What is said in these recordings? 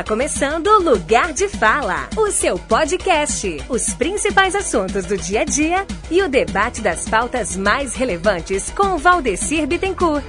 Está começando Lugar de Fala, o seu podcast. Os principais assuntos do dia a dia e o debate das pautas mais relevantes com Valdecir Bittencourt.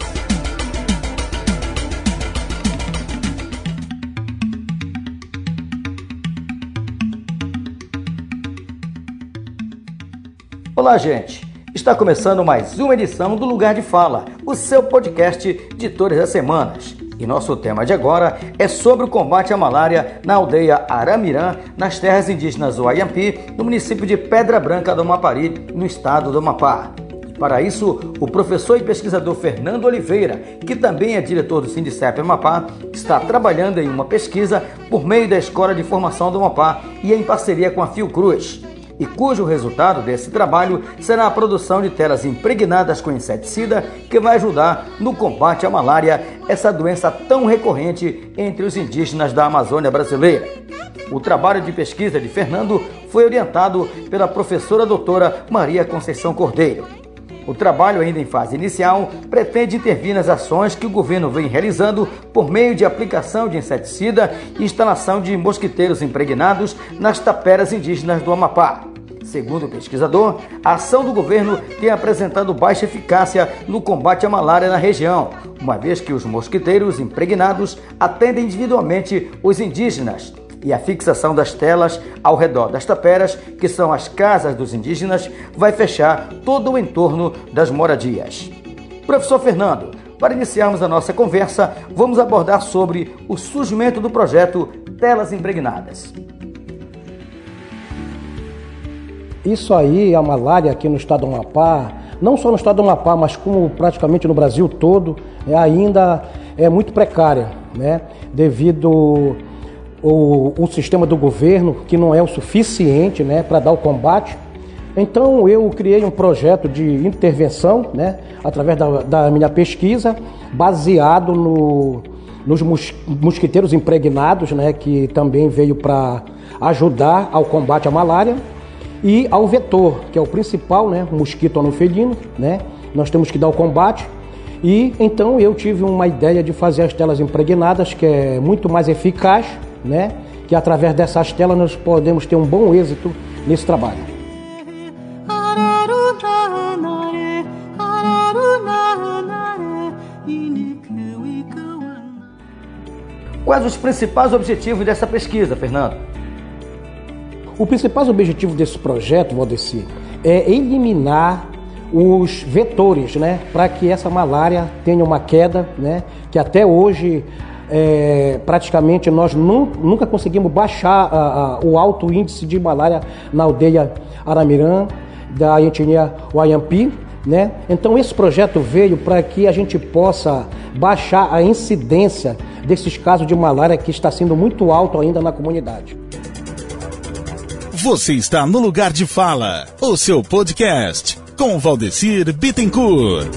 Olá, gente. Está começando mais uma edição do Lugar de Fala, o seu podcast de todas as semanas. E nosso tema de agora é sobre o combate à malária na aldeia Aramirã, nas terras indígenas do Ayampi, no município de Pedra Branca do Amapari, no estado do Amapá. Para isso, o professor e pesquisador Fernando Oliveira, que também é diretor do Sindicep Amapá, está trabalhando em uma pesquisa por meio da Escola de Formação do Amapá e em parceria com a Fiocruz e cujo resultado desse trabalho será a produção de telas impregnadas com inseticida que vai ajudar no combate à malária, essa doença tão recorrente entre os indígenas da Amazônia brasileira. O trabalho de pesquisa de Fernando foi orientado pela professora doutora Maria Conceição Cordeiro. O trabalho, ainda em fase inicial, pretende intervir nas ações que o governo vem realizando por meio de aplicação de inseticida e instalação de mosquiteiros impregnados nas taperas indígenas do Amapá. Segundo o pesquisador, a ação do governo tem apresentado baixa eficácia no combate à malária na região, uma vez que os mosquiteiros impregnados atendem individualmente os indígenas e a fixação das telas ao redor das taperas, que são as casas dos indígenas, vai fechar todo o entorno das moradias. Professor Fernando, para iniciarmos a nossa conversa, vamos abordar sobre o surgimento do projeto Telas Impregnadas. Isso aí, a malária aqui no estado do Amapá, não só no estado do Amapá, mas como praticamente no Brasil todo, é, ainda é muito precária, né? devido o, o sistema do governo que não é o suficiente né, para dar o combate. Então eu criei um projeto de intervenção, né, através da, da minha pesquisa, baseado no, nos mosquiteiros impregnados, né, que também veio para ajudar ao combate à malária e ao vetor, que é o principal, né, mosquito anofelino, né? Nós temos que dar o combate. E então eu tive uma ideia de fazer as telas impregnadas, que é muito mais eficaz, né? Que através dessas telas nós podemos ter um bom êxito nesse trabalho. Quais os principais objetivos dessa pesquisa, Fernando? O principal objetivo desse projeto, Valdeci, é eliminar os vetores, né, para que essa malária tenha uma queda, né, que até hoje é, praticamente nós nunca conseguimos baixar a, a, o alto índice de malária na aldeia Aramirã, da etnia Wayampi, né? Então esse projeto veio para que a gente possa baixar a incidência desses casos de malária que está sendo muito alto ainda na comunidade. Você está no lugar de fala, o seu podcast com Valdecir Bittencourt.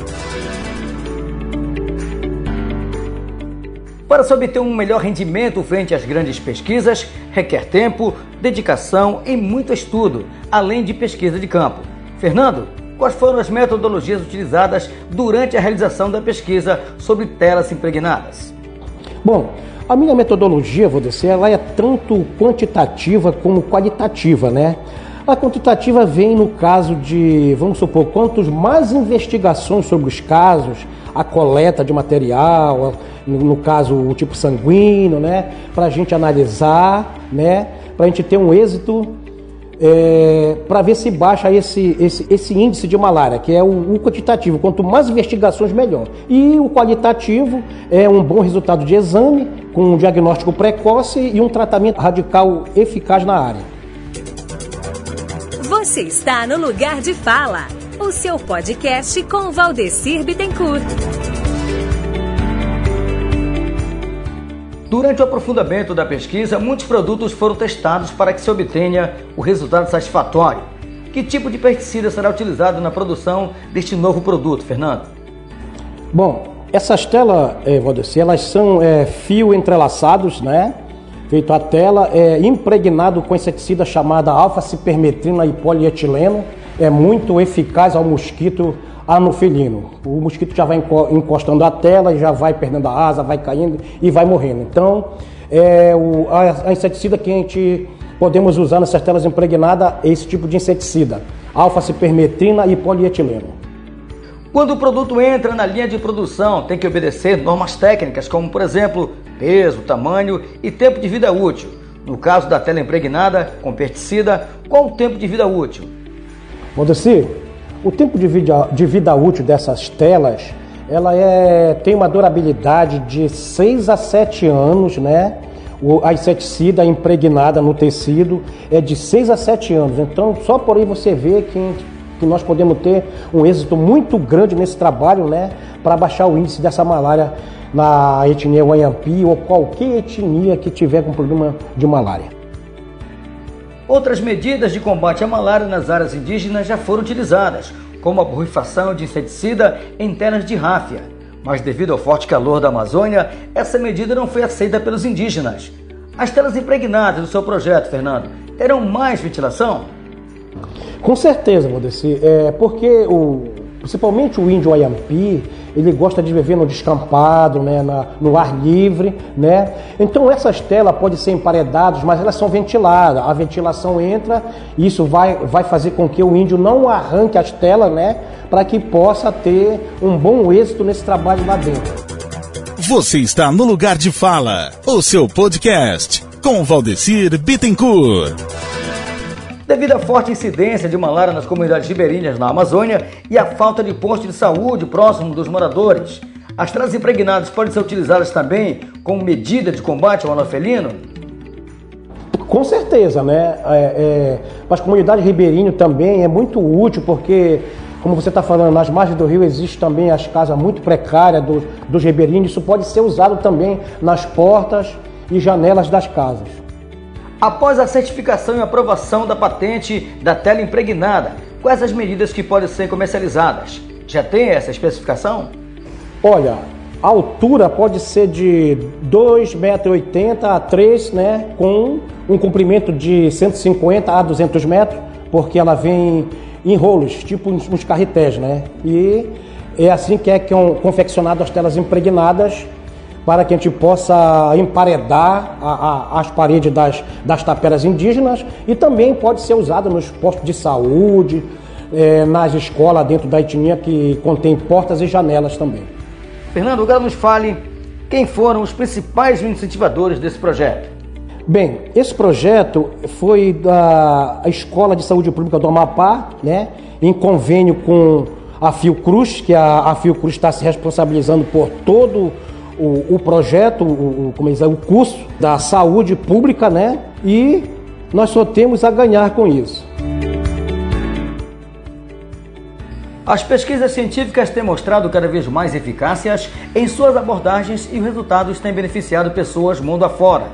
Para se obter um melhor rendimento frente às grandes pesquisas, requer tempo, dedicação e muito estudo, além de pesquisa de campo. Fernando, quais foram as metodologias utilizadas durante a realização da pesquisa sobre telas impregnadas? Bom, a minha metodologia, vou dizer, ela é tanto quantitativa como qualitativa, né? A quantitativa vem no caso de, vamos supor, quantos mais investigações sobre os casos, a coleta de material, no caso o tipo sanguíneo, né? Para a gente analisar, né? Para a gente ter um êxito é, para ver se baixa esse, esse, esse, índice de malária, que é o, o, quantitativo. Quanto mais investigações, melhor. E o qualitativo é um bom resultado de exame, com um diagnóstico precoce e um tratamento radical eficaz na área. Você está no Lugar de Fala, o seu podcast com Valdecir Bittencourt. Durante o aprofundamento da pesquisa, muitos produtos foram testados para que se obtenha o resultado satisfatório. Que tipo de pesticida será utilizado na produção deste novo produto, Fernando? Bom, essas telas, eh, Valdeci, elas são é, fio entrelaçados, né? Feito a tela, é impregnado com inseticida chamada alfa-cipermetrina e polietileno. É muito eficaz ao mosquito anofelino. O mosquito já vai encostando a tela, já vai perdendo a asa, vai caindo e vai morrendo. Então, é o, a, a inseticida que a gente podemos usar nessas telas impregnadas é esse tipo de inseticida, alfa-cipermetrina e polietileno. Quando o produto entra na linha de produção, tem que obedecer normas técnicas, como por exemplo, peso, tamanho e tempo de vida útil. No caso da tela impregnada com pesticida, qual o tempo de vida útil? Modeci, o tempo de vida, de vida útil dessas telas, ela é, tem uma durabilidade de 6 a 7 anos, né? a inseticida impregnada no tecido é de 6 a 7 anos. Então, só por aí você vê que, que nós podemos ter um êxito muito grande nesse trabalho, né, para baixar o índice dessa malária na etnia Wanhampi ou qualquer etnia que tiver com problema de malária. Outras medidas de combate à malária nas áreas indígenas já foram utilizadas, como a borrifação de inseticida em telas de ráfia, mas devido ao forte calor da Amazônia, essa medida não foi aceita pelos indígenas. As telas impregnadas do seu projeto, Fernando, terão mais ventilação? Com certeza, Modeci, é porque o, principalmente o índio Ayampi, ele gosta de viver no descampado, né, na, no ar livre, né? Então essas telas podem ser emparedadas, mas elas são ventiladas. A ventilação entra, e isso vai, vai fazer com que o índio não arranque as telas, né, para que possa ter um bom êxito nesse trabalho lá dentro. Você está no lugar de fala, o seu podcast com Valdecir Bittencourt. Devido à forte incidência de malária nas comunidades ribeirinhas na Amazônia e à falta de posto de saúde próximo dos moradores, as telas impregnadas podem ser utilizadas também como medida de combate ao anofelino? Com certeza, né? É, é, para as comunidades ribeirinhas também é muito útil porque como você está falando, nas margens do rio existe também as casas muito precárias dos, dos ribeirinhos. Isso pode ser usado também nas portas e janelas das casas. Após a certificação e aprovação da patente da tela impregnada, quais as medidas que podem ser comercializadas? Já tem essa especificação? Olha, a altura pode ser de 2,80 metros a 3, né, com um comprimento de 150 a 200 metros, porque ela vem em rolos, tipo uns, carretéis, né? E é assim que é que são confeccionadas as telas impregnadas para que a gente possa emparedar a, a, as paredes das, das taperas indígenas e também pode ser usado nos postos de saúde, é, nas escolas dentro da etnia que contém portas e janelas também. Fernando, agora nos fale quem foram os principais incentivadores desse projeto. Bem, esse projeto foi da Escola de Saúde Pública do Amapá, né, em convênio com a Fiocruz, que a, a Fiocruz está se responsabilizando por todo o, o projeto, o, como diz, o curso da saúde pública, né? E nós só temos a ganhar com isso. As pesquisas científicas têm mostrado cada vez mais eficácias em suas abordagens e os resultados têm beneficiado pessoas mundo afora.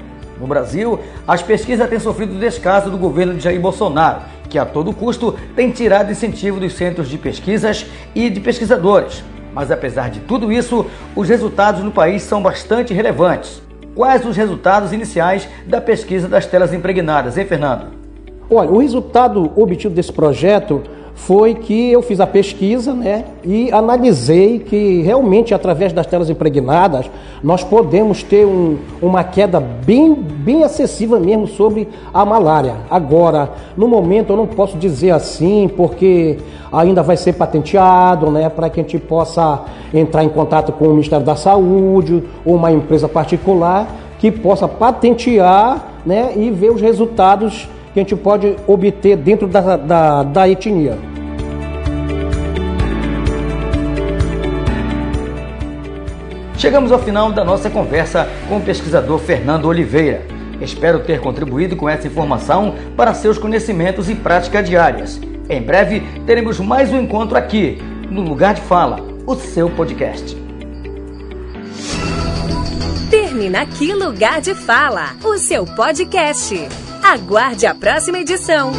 No Brasil, as pesquisas têm sofrido descaso do governo de Jair Bolsonaro, que a todo custo tem tirado incentivo dos centros de pesquisas e de pesquisadores. Mas apesar de tudo isso, os resultados no país são bastante relevantes. Quais os resultados iniciais da pesquisa das telas impregnadas, hein, Fernando? Olha, o resultado obtido desse projeto foi que eu fiz a pesquisa né, e analisei que realmente através das telas impregnadas nós podemos ter um, uma queda bem, bem acessível mesmo sobre a malária. Agora, no momento eu não posso dizer assim porque ainda vai ser patenteado né, para que a gente possa entrar em contato com o Ministério da Saúde ou uma empresa particular que possa patentear né, e ver os resultados que a gente pode obter dentro da, da, da etnia. Chegamos ao final da nossa conversa com o pesquisador Fernando Oliveira. Espero ter contribuído com essa informação para seus conhecimentos e práticas diárias. Em breve teremos mais um encontro aqui, no Lugar de Fala, o seu podcast. Termina aqui Lugar de Fala, o seu podcast. Aguarde a próxima edição.